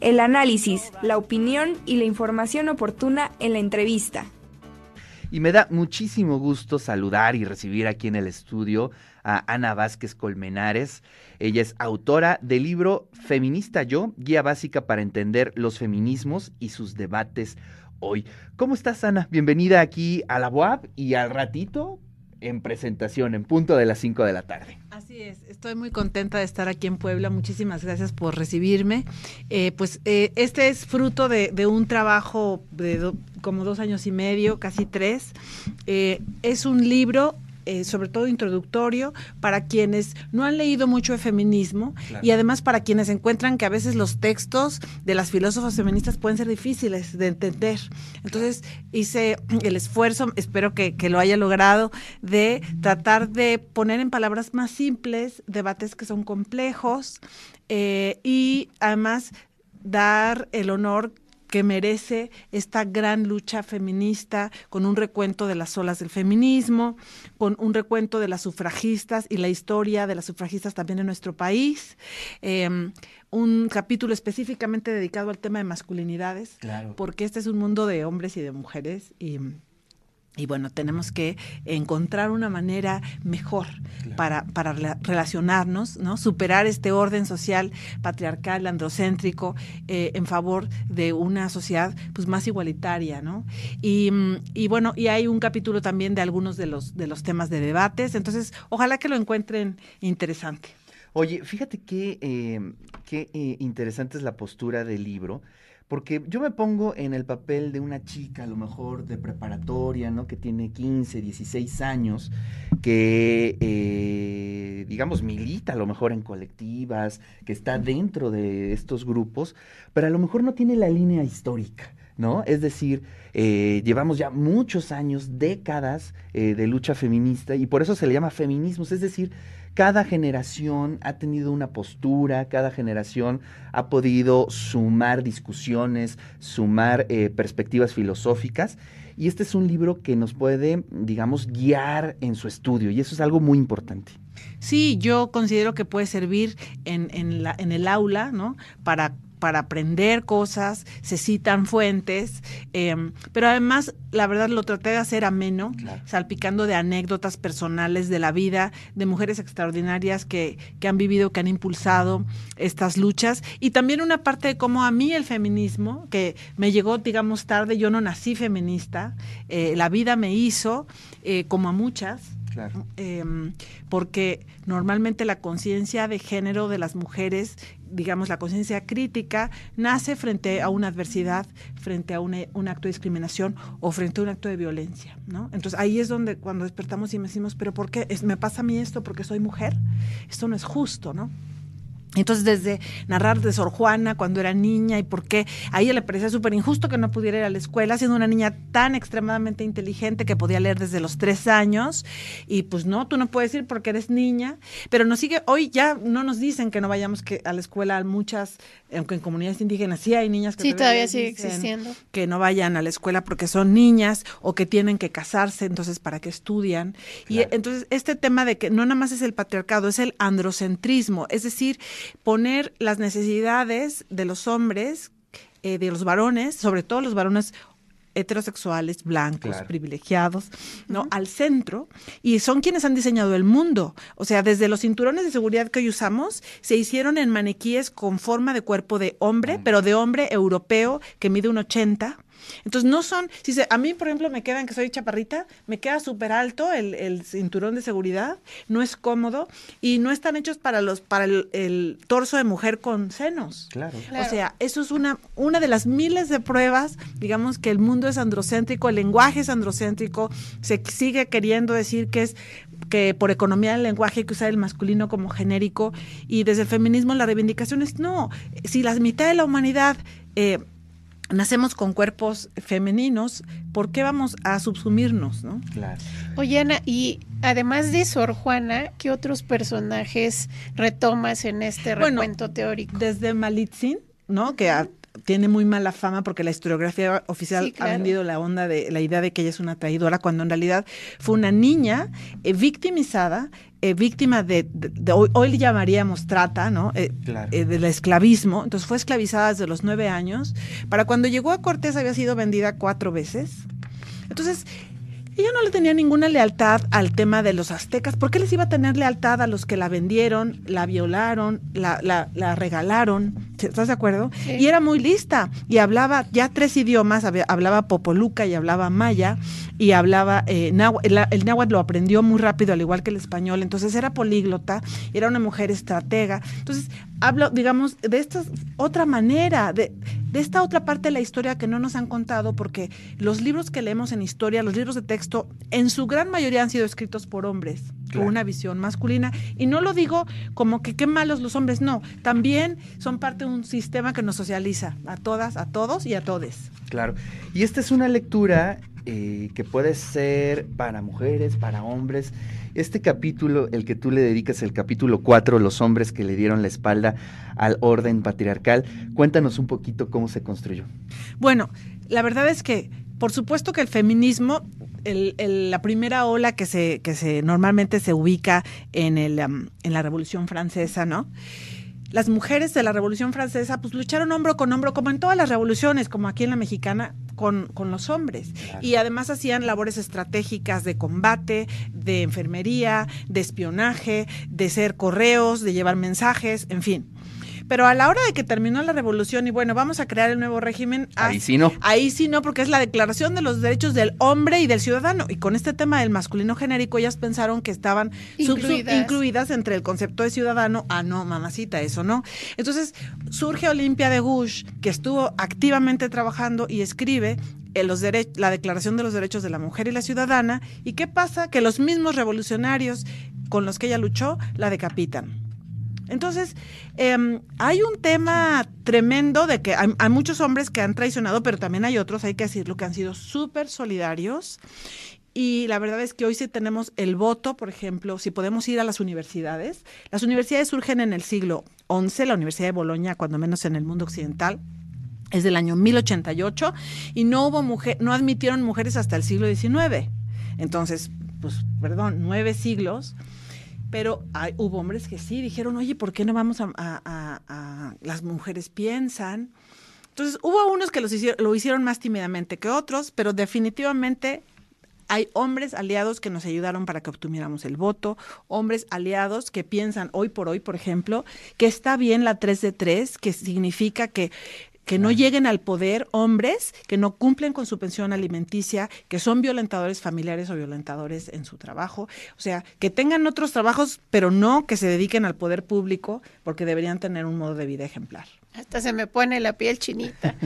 El análisis, la opinión y la información oportuna en la entrevista. Y me da muchísimo gusto saludar y recibir aquí en el estudio a Ana Vázquez Colmenares. Ella es autora del libro Feminista Yo, guía básica para entender los feminismos y sus debates hoy. ¿Cómo estás, Ana? Bienvenida aquí a la UAB y al ratito en presentación, en punto de las 5 de la tarde. Así es, estoy muy contenta de estar aquí en Puebla. Muchísimas gracias por recibirme. Eh, pues eh, este es fruto de, un trabajo de como dos años y medio, casi tres. Eh, es un libro eh, sobre todo introductorio, para quienes no han leído mucho de feminismo y además para quienes encuentran que a veces los textos de las filósofas feministas pueden ser difíciles de entender. Entonces hice el esfuerzo, espero que, lo haya logrado, de tratar de poner en palabras más simples debates que son complejos eh, y además dar el honor que merece esta gran lucha feminista, con un recuento de las olas del feminismo, con un recuento de las sufragistas y la historia de las sufragistas también en nuestro país. Em, un capítulo específicamente dedicado al tema de masculinidades, porque este es un mundo de hombres y de mujeres y y bueno, tenemos que encontrar una manera mejor para, para relacionarnos, ¿no? Superar este orden social patriarcal, androcéntrico, eh, en favor de una sociedad pues más igualitaria, ¿no? Y, y, bueno, y hay un capítulo también de algunos de los, de los temas de debates, entonces ojalá que lo encuentren interesante. Oye, fíjate qué, eh, qué eh, interesante es la postura del libro porque yo me pongo en el papel de una chica, a lo mejor de preparatoria, ¿no? Que tiene 15, 16 años, que, eh, digamos, milita a lo mejor en colectivas, que está dentro de estos grupos, pero a lo mejor no tiene la línea histórica. ¿No? Es decir, eh, llevamos ya muchos años, décadas eh, de lucha feminista y por eso se le llama feminismo, es decir, cada generación ha tenido una postura, cada generación ha podido sumar discusiones, sumar eh, perspectivas filosóficas. Y este es un libro que nos puede, digamos, guiar en su estudio. Y eso es algo muy importante. Sí, yo considero que puede servir en, en, la, en el aula, ¿no? Para para aprender cosas, se citan fuentes, em, pero además, la verdad, lo traté de hacer ameno, salpicando de anécdotas personales de la vida, de mujeres extraordinarias que, que han vivido, que han impulsado estas luchas, y también una parte de cómo a mí el feminismo, que me llegó, digamos, tarde, yo no nací feminista, eh, la vida me hizo, eh, como a muchas, Em, porque normalmente la conciencia de género de las mujeres, digamos la conciencia crítica, nace frente a una adversidad, frente a un acto de discriminación o frente a un acto de violencia, ¿no? Entonces ahí es donde cuando despertamos y me decimos, pero ¿por qué me pasa a mí esto porque soy mujer? Esto no es justo, ¿no? Entonces, desde narrar de Sor Juana cuando era niña y por qué a ella le parecía súper injusto que no pudiera ir a la escuela, siendo una niña tan extremadamente inteligente que podía leer desde los tres años. Y pues no, tú no puedes ir porque eres niña. Pero nos sigue, hoy ya no nos dicen que no vayamos que a la escuela. Muchas, aunque en comunidades indígenas sí hay niñas que sí, todavía sigue existiendo. Que no vayan a la escuela porque son niñas o que tienen que casarse, entonces para que estudian. Y entonces este tema de que no nada más es el patriarcado, es el androcentrismo, es decir, poner las necesidades de los hombres, eh, de los varones, sobre todo los varones heterosexuales, blancos, privilegiados, ¿no? Al centro, y son quienes han diseñado el mundo. O sea, desde los cinturones de seguridad que hoy usamos, se hicieron en maniquíes con forma de cuerpo de hombre, pero de hombre europeo que mide un 80, entonces no son, si se, a mí por ejemplo me quedan que soy chaparrita, me queda súper alto el, cinturón de seguridad, no es cómodo y no están hechos para los para el, torso de mujer con senos. Claro. O sea, eso es una una de las miles de pruebas, digamos que el mundo es androcéntrico, el lenguaje es androcéntrico, se sigue queriendo decir que es que por economía del lenguaje hay que usar el masculino como genérico y desde el feminismo la reivindicación es no, si la mitad de la humanidad eh, nacemos con cuerpos femeninos, ¿por qué vamos a subsumirnos, no? Claro. Oye, Ana, y además de Sor Juana, ¿qué otros personajes retomas en este recuento teórico? Desde Malitzin, ¿no? Que tiene muy mala fama porque la historiografía oficial ha vendido la onda de la idea de que ella es una traidora, cuando en realidad fue una niña eh, victimizada eh, víctima de, hoy, hoy, le llamaríamos trata, ¿no? Eh, eh, del esclavismo. Entonces fue esclavizada desde los nueve años. Para cuando llegó a Cortés había sido vendida cuatro veces. Entonces, ella no le tenía ninguna lealtad al tema de los aztecas. ¿Por qué les iba a tener lealtad a los que la vendieron, la violaron, la, la, regalaron? ¿Estás de acuerdo? Y era muy lista y hablaba ya tres idiomas, hablaba popoluca y hablaba maya y hablaba eh, náhuatl, el, náhuatl lo aprendió muy rápido, al igual que el español, entonces era políglota, era una mujer estratega. Entonces, hablo, digamos, de esta otra manera, de, de esta otra parte de la historia que no nos han contado, porque los libros que leemos en historia, los libros de texto, en su gran mayoría han sido escritos por hombres, con una visión masculina. Y no lo digo como que qué malos los hombres, no, también son parte de un sistema que nos socializa a todas, a todos y a todes. Claro. Y esta es una lectura eh, que puede ser para mujeres, para hombres. Este capítulo, el que tú le dedicas, el capítulo 4, los hombres que le dieron la espalda al orden patriarcal, cuéntanos un poquito cómo se construyó. Bueno, la verdad es que, por supuesto que el feminismo la primera ola que se, que se normalmente se ubica en, el, en la Revolución Francesa, ¿no? las mujeres de la Revolución Francesa pues lucharon hombro con hombro, como en todas las revoluciones, como aquí en la mexicana, con, con los hombres. Y además hacían labores estratégicas de combate, de enfermería, de espionaje, de ser correos, de llevar mensajes, en fin. Pero a la hora de que terminó la revolución y bueno, vamos a crear el nuevo régimen. Ahí sí no. Ahí sí no, porque es la declaración de los derechos del hombre y del ciudadano. Y con este tema del masculino genérico, ellas pensaron que estaban incluidas, entre el concepto de ciudadano. Ah, no, mamacita, eso no. Entonces surge Olimpia de Gush, que estuvo activamente trabajando y escribe los la Declaración de los Derechos de la Mujer y la Ciudadana. ¿Y qué pasa? Que los mismos revolucionarios con los que ella luchó la decapitan. Entonces, em, hay un tema tremendo de que hay, muchos hombres que han traicionado, pero también hay otros, hay que decirlo, que han sido súper solidarios. Y la verdad es que hoy sí tenemos el voto, por ejemplo, si podemos ir a las universidades. Las universidades surgen en el siglo XI, la Universidad de Bolonia, cuando menos en el mundo occidental, es del año 1088, y no hubo mujer, no admitieron mujeres hasta el siglo XIX. Entonces, pues, perdón, nueve siglos pero hay, hubo hombres que sí dijeron, oye, ¿por qué no vamos a, las mujeres piensan? Entonces, hubo unos que los lo hicieron más tímidamente que otros, pero definitivamente hay hombres aliados que nos ayudaron para que obtuviéramos el voto, hombres aliados que piensan hoy por hoy, por ejemplo, que está bien la 3 de 3, que significa que que no lleguen al poder hombres que no cumplen con su pensión alimenticia, que son violentadores familiares o violentadores en su trabajo, o sea, que tengan otros trabajos, pero no que se dediquen al poder público, porque deberían tener un modo de vida ejemplar. Hasta se me pone la piel chinita.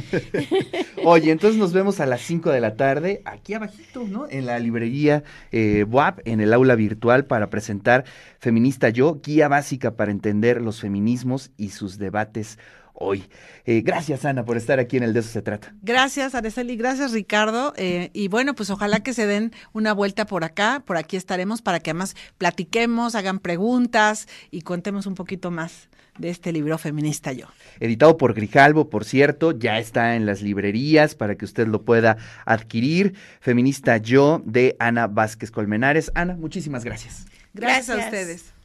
Oye, entonces nos vemos a las 5 de la tarde, aquí abajito, ¿no? En la librería eh, WAP, en el aula virtual, para presentar Feminista Yo, guía básica para entender los feminismos y sus debates hoy. Eh, gracias, Ana, por estar aquí en el De eso se trata. Gracias, Araceli, gracias, Ricardo. Eh, y bueno, pues ojalá que se den una vuelta por acá, por aquí estaremos para que además platiquemos, hagan preguntas y contemos un poquito más de este libro feminista yo. Editado por Grijalvo, por cierto, ya está en las librerías para que usted lo pueda adquirir. Feminista yo de Ana Vázquez Colmenares. Ana, muchísimas gracias. Gracias, gracias. a ustedes.